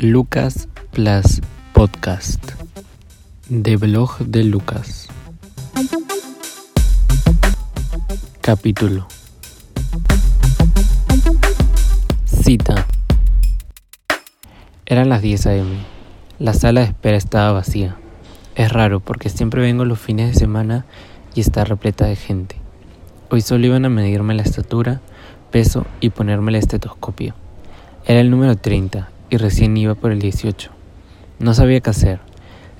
Lucas Plus Podcast de blog de Lucas. Capítulo. Cita. Eran las 10 a.m. La sala de espera estaba vacía. Es raro porque siempre vengo los fines de semana y está repleta de gente. Hoy solo iban a medirme la estatura, peso y ponerme el estetoscopio. Era el número 30 y recién iba por el 18. No sabía qué hacer.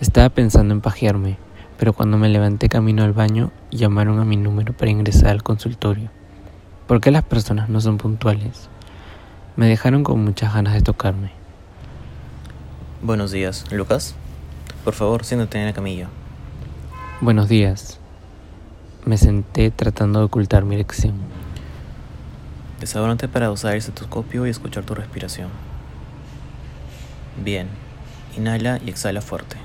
Estaba pensando en pajearme, pero cuando me levanté camino al baño, llamaron a mi número para ingresar al consultorio. ¿Por qué las personas no son puntuales? Me dejaron con muchas ganas de tocarme. Buenos días, Lucas. Por favor, siéntate en la camilla. Buenos días. Me senté tratando de ocultar mi erección. Desabrónate para usar el estetoscopio y escuchar tu respiración. Bien. Inhala y exhala fuerte.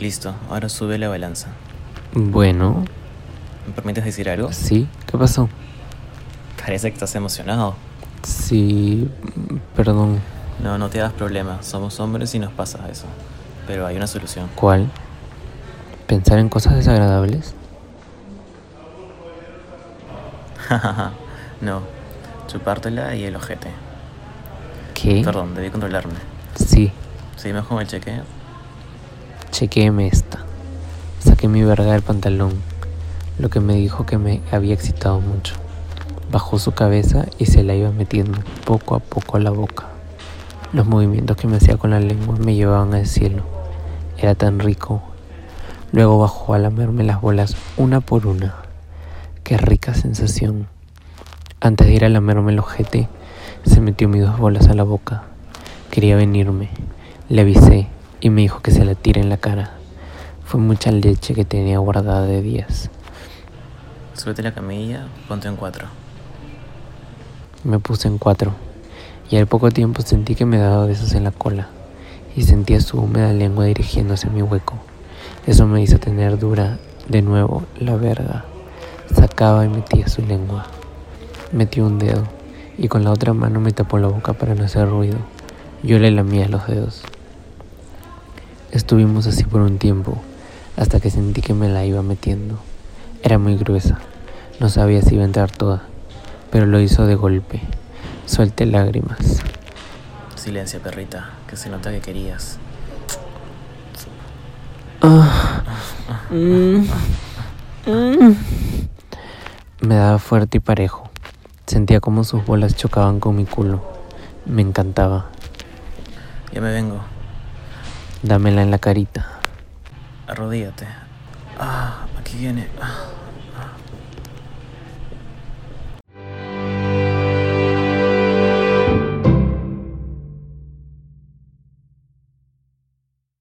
Listo, ahora sube la balanza. Bueno, ¿Me permites decir algo? sí, ¿qué pasó? Parece que estás emocionado. Sí, perdón, No, no te hagas problema. Somos hombres y nos pasa eso. Pero hay una solución. ¿cuál? ¿Pensar en cosas desagradables? no, chupártela y el ojete. ¿Qué? Perdón, debí controlarme. Sí, Seguimos con el chequeo. chequéeme esta. Saqué mi verga del pantalón, lo que me dijo que me había excitado mucho. Bajó su cabeza y se la iba metiendo poco a poco a la boca. Los movimientos que me hacía con la lengua me llevaban al cielo. Era tan rico. Luego bajó a lamerme las bolas una por una. Qué rica sensación. Antes de ir a lamerme el ojete, se metió mis dos bolas a la boca. Quería venirme. Le avisé y me dijo que se la tire en la cara. Fue mucha leche que tenía guardada de días. Súbete la camilla, ponte en cuatro. Me puse en cuatro y al poco tiempo sentí que me daba besos en la cola y sentía su húmeda lengua dirigiéndose a mi hueco. Eso me hizo tener dura de nuevo la verga. Sacaba y metía su lengua. Metió un dedo y con la otra mano me tapó la boca para no hacer ruido. Yo le lamía los dedos. Estuvimos así por un tiempo hasta que sentí que me la iba metiendo. Era muy gruesa. No sabía si iba a entrar toda, pero lo hizo de golpe. Suelté lágrimas. Silencio, perrita, que se nota que querías. Ah. Mm. Mm. Me daba fuerte y parejo. Sentía como sus bolas chocaban con mi culo. Me encantaba. Ya me vengo. Dámela en la carita. Arrodíllate. Ah, aquí viene. Ah.